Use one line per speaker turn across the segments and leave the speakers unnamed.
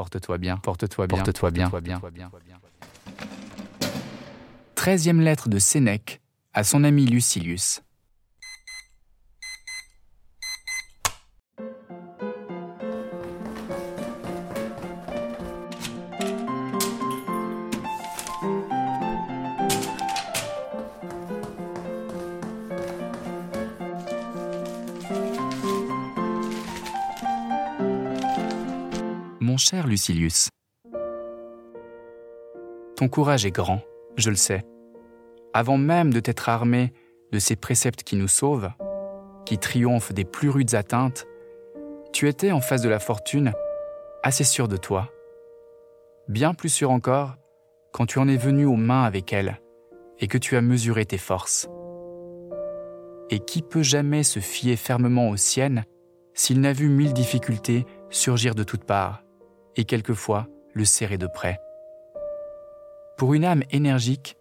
Porte-toi bien, porte-toi bien, porte-toi bien, porte-toi bien. Treizième lettre de Sénèque à son ami Lucilius. Cher Lucilius, ton courage est grand, je le sais. Avant même de t'être armé de ces préceptes qui nous sauvent, qui triomphent des plus rudes atteintes, tu étais en face de la fortune assez sûr de toi. Bien plus sûr encore quand tu en es venu aux mains avec elle et que tu as mesuré tes forces. Et qui peut jamais se fier fermement aux siennes s'il n'a vu mille difficultés surgir de toutes parts? Et quelquefois le serrer de près. Pour une âme énergique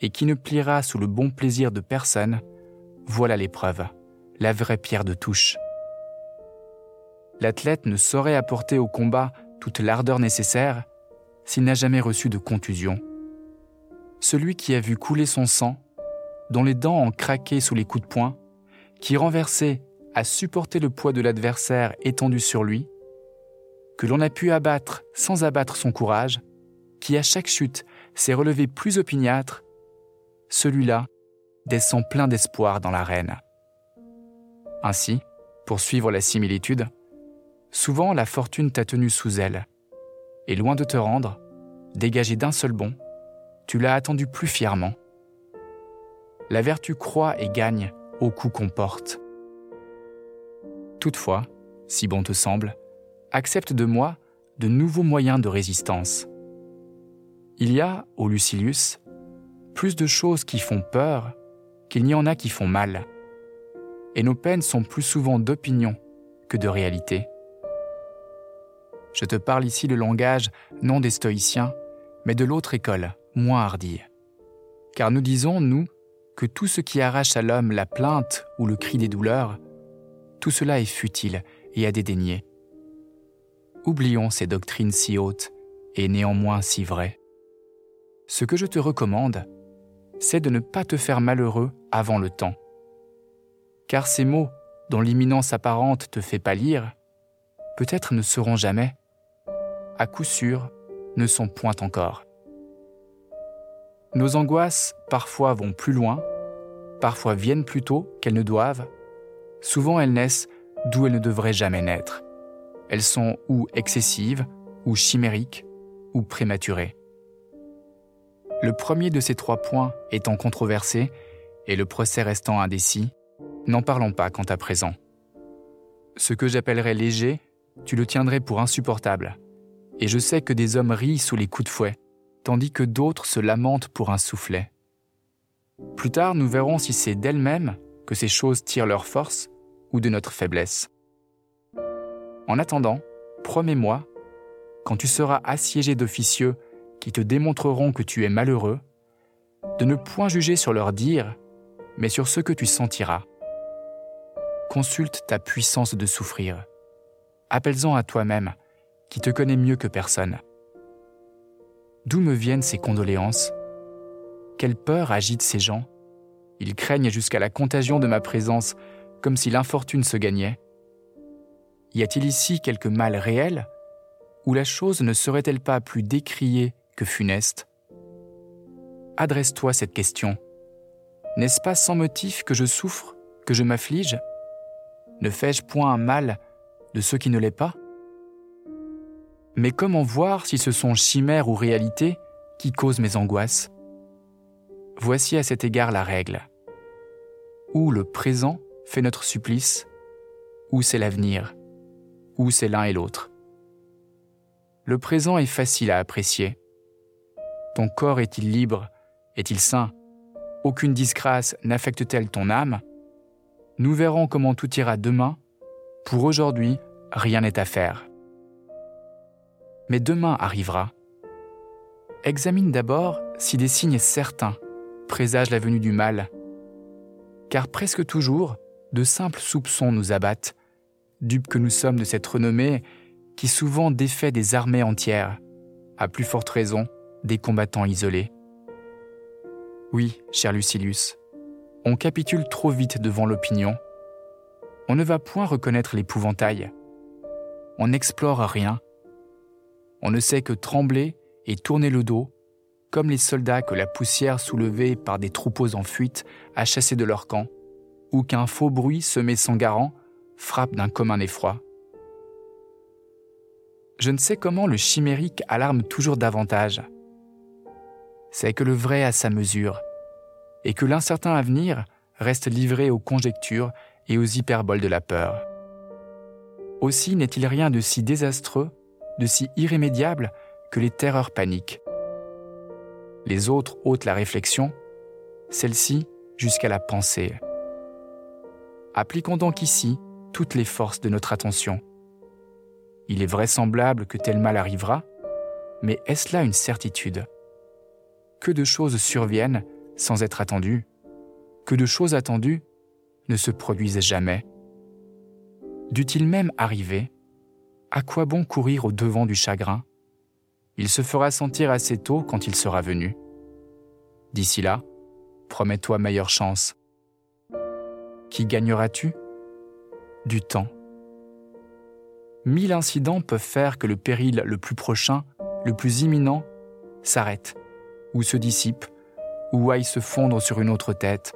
et qui ne pliera sous le bon plaisir de personne, voilà l'épreuve, la vraie pierre de touche. L'athlète ne saurait apporter au combat toute l'ardeur nécessaire s'il n'a jamais reçu de contusion. Celui qui a vu couler son sang, dont les dents ont craqué sous les coups de poing, qui renversé a supporté le poids de l'adversaire étendu sur lui, que l'on a pu abattre sans abattre son courage, qui à chaque chute s'est relevé plus opiniâtre, celui-là descend plein d'espoir dans l'arène. Ainsi, pour suivre la similitude, souvent la fortune t'a tenu sous elle, et loin de te rendre, dégagé d'un seul bond, tu l'as attendu plus fièrement. La vertu croît et gagne au coup qu'on porte. Toutefois, si bon te semble, accepte de moi de nouveaux moyens de résistance. Il y a, au Lucilius, plus de choses qui font peur qu'il n'y en a qui font mal. Et nos peines sont plus souvent d'opinion que de réalité. Je te parle ici le langage non des stoïciens, mais de l'autre école, moins hardie. Car nous disons, nous, que tout ce qui arrache à l'homme la plainte ou le cri des douleurs, tout cela est futile et à dédaigner oublions ces doctrines si hautes et néanmoins si vraies. Ce que je te recommande, c'est de ne pas te faire malheureux avant le temps. Car ces mots dont l'imminence apparente te fait pâlir, peut-être ne seront jamais, à coup sûr, ne sont point encore. Nos angoisses parfois vont plus loin, parfois viennent plus tôt qu'elles ne doivent, souvent elles naissent d'où elles ne devraient jamais naître. Elles sont ou excessives, ou chimériques, ou prématurées. Le premier de ces trois points étant controversé et le procès restant indécis, n'en parlons pas quant à présent. Ce que j'appellerais léger, tu le tiendrais pour insupportable, et je sais que des hommes rient sous les coups de fouet, tandis que d'autres se lamentent pour un soufflet. Plus tard, nous verrons si c'est d'elles-mêmes que ces choses tirent leur force ou de notre faiblesse. En attendant, promets-moi, quand tu seras assiégé d'officieux qui te démontreront que tu es malheureux, de ne point juger sur leur dire, mais sur ce que tu sentiras. Consulte ta puissance de souffrir. Appelle-en à toi-même, qui te connais mieux que personne. D'où me viennent ces condoléances? Quelle peur agite ces gens? Ils craignent jusqu'à la contagion de ma présence, comme si l'infortune se gagnait. Y a-t-il ici quelque mal réel Ou la chose ne serait-elle pas plus décriée que funeste? Adresse-toi cette question. N'est-ce pas sans motif que je souffre, que je m'afflige? Ne fais-je point un mal de ce qui ne l'est pas? Mais comment voir si ce sont chimères ou réalités qui causent mes angoisses? Voici à cet égard la règle. Ou le présent fait notre supplice, ou c'est l'avenir ou c'est l'un et l'autre. Le présent est facile à apprécier. Ton corps est-il libre? Est-il sain? Aucune disgrâce n'affecte-t-elle ton âme? Nous verrons comment tout ira demain. Pour aujourd'hui, rien n'est à faire. Mais demain arrivera. Examine d'abord si des signes certains présagent la venue du mal. Car presque toujours, de simples soupçons nous abattent dupes que nous sommes de cette renommée qui souvent défait des armées entières, à plus forte raison des combattants isolés. Oui, cher Lucilius, on capitule trop vite devant l'opinion. On ne va point reconnaître l'épouvantail. On n'explore rien. On ne sait que trembler et tourner le dos, comme les soldats que la poussière soulevée par des troupeaux en fuite a chassés de leur camp, ou qu'un faux bruit semé sans garant frappe d'un commun effroi. Je ne sais comment le chimérique alarme toujours davantage. C'est que le vrai a sa mesure, et que l'incertain avenir reste livré aux conjectures et aux hyperboles de la peur. Aussi n'est-il rien de si désastreux, de si irrémédiable que les terreurs paniques. Les autres ôtent la réflexion, celle-ci jusqu'à la pensée. Appliquons donc ici toutes les forces de notre attention. Il est vraisemblable que tel mal arrivera, mais est-ce là une certitude? Que de choses surviennent sans être attendues, que de choses attendues ne se produisent jamais? Dût-il même arriver, à quoi bon courir au devant du chagrin? Il se fera sentir assez tôt quand il sera venu. D'ici là, promets-toi meilleure chance. Qui gagneras-tu? Du temps. Mille incidents peuvent faire que le péril le plus prochain, le plus imminent, s'arrête, ou se dissipe, ou aille se fondre sur une autre tête.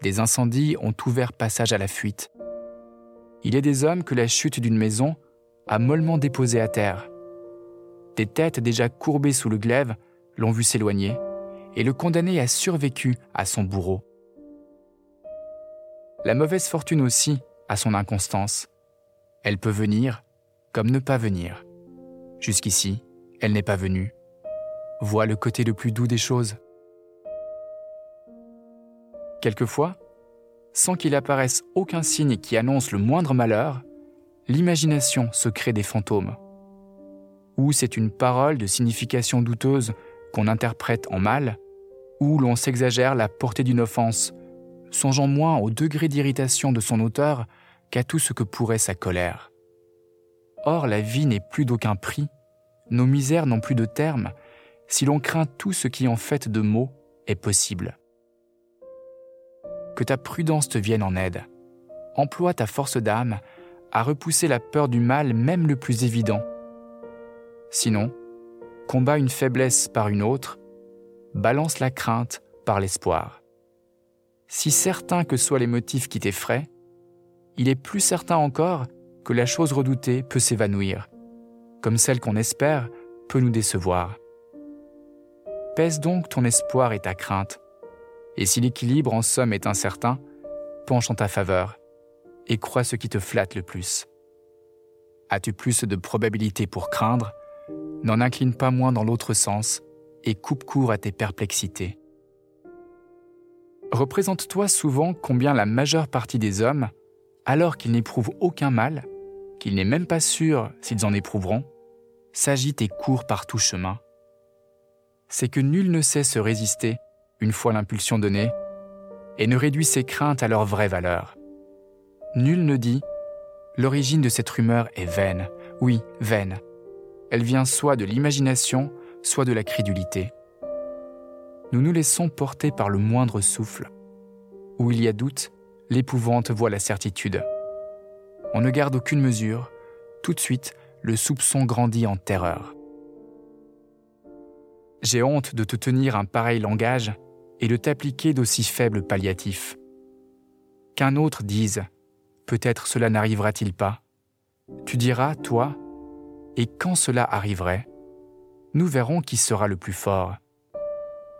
Des incendies ont ouvert passage à la fuite. Il a des hommes que la chute d'une maison a mollement déposés à terre. Des têtes déjà courbées sous le glaive l'ont vu s'éloigner, et le condamné a survécu à son bourreau. La mauvaise fortune aussi a son inconstance. Elle peut venir comme ne pas venir. Jusqu'ici, elle n'est pas venue. Vois le côté le plus doux des choses. Quelquefois, sans qu'il apparaisse aucun signe qui annonce le moindre malheur, l'imagination se crée des fantômes. Ou c'est une parole de signification douteuse qu'on interprète en mal, ou l'on s'exagère la portée d'une offense, songeant moins au degré d'irritation de son auteur qu'à tout ce que pourrait sa colère. Or, la vie n'est plus d'aucun prix, nos misères n'ont plus de terme, si l'on craint tout ce qui en fait de mots est possible que ta prudence te vienne en aide. Emploie ta force d'âme à repousser la peur du mal même le plus évident. Sinon, combat une faiblesse par une autre, balance la crainte par l'espoir. Si certain que soient les motifs qui t'effraient, il est plus certain encore que la chose redoutée peut s'évanouir, comme celle qu'on espère peut nous décevoir. Pèse donc ton espoir et ta crainte, et si l'équilibre en somme est incertain, penche en ta faveur et crois ce qui te flatte le plus. As-tu plus de probabilité pour craindre? N'en incline pas moins dans l'autre sens et coupe court à tes perplexités. Représente-toi souvent combien la majeure partie des hommes, alors qu'ils n'éprouvent aucun mal, qu'ils n'est même pas sûr s'ils en éprouveront, s'agitent et courent par tout chemin. C'est que nul ne sait se résister une fois l'impulsion donnée, et ne réduit ses craintes à leur vraie valeur. Nul ne dit L'origine de cette rumeur est vaine, oui, vaine. Elle vient soit de l'imagination, soit de la crédulité. Nous nous laissons porter par le moindre souffle. Où il y a doute, l'épouvante voit la certitude. On ne garde aucune mesure, tout de suite, le soupçon grandit en terreur. J'ai honte de te tenir un pareil langage et de t'appliquer d'aussi faibles palliatifs. Qu'un autre dise Peut-être cela n'arrivera-t-il pas Tu diras, toi, et quand cela arriverait, nous verrons qui sera le plus fort.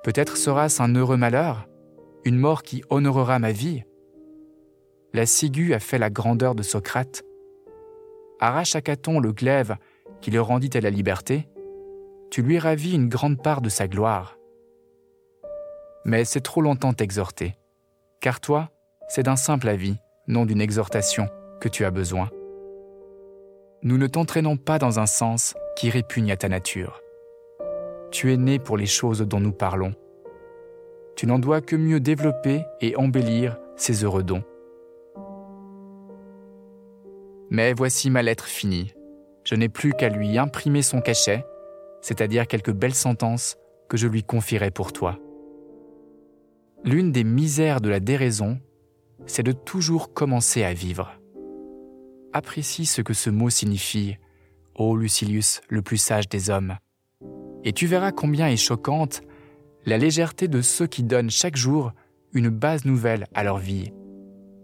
Peut-être sera-ce un heureux malheur, une mort qui honorera ma vie. La ciguë a fait la grandeur de Socrate. Arrache à Caton le glaive qui le rendit à la liberté, tu lui ravis une grande part de sa gloire mais c'est trop longtemps t'exhorter. Car toi, c'est d'un simple avis, non d'une exhortation, que tu as besoin. Nous ne t'entraînons pas dans un sens qui répugne à ta nature. Tu es né pour les choses dont nous parlons. Tu n'en dois que mieux développer et embellir ces heureux dons. Mais voici ma lettre finie. je n'ai plus qu'à lui imprimer son cachet, c'est-à-dire quelques belles sentences que je lui confierai pour toi. L'une des misères de la déraison, c'est de toujours commencer à vivre. Apprécie ce que ce mot signifie, ô Lucilius, le plus sage des hommes, et tu verras combien est choquante la légèreté de ceux qui donnent chaque jour une base nouvelle à leur vie,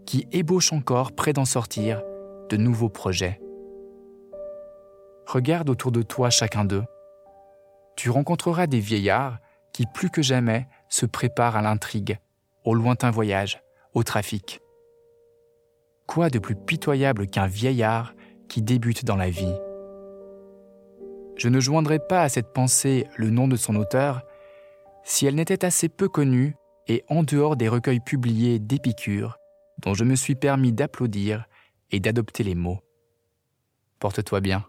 qui ébauchent encore près d'en sortir de nouveaux projets. Regarde autour de toi chacun d'eux. Tu rencontreras des vieillards qui plus que jamais se préparent à l'intrigue, au lointain voyage, au trafic. Quoi de plus pitoyable qu'un vieillard qui débute dans la vie? Je ne joindrai pas à cette pensée le nom de son auteur si elle n'était assez peu connue et en dehors des recueils publiés d'Épicure, dont je me suis permis d'applaudir et d'adopter les mots. Porte-toi bien.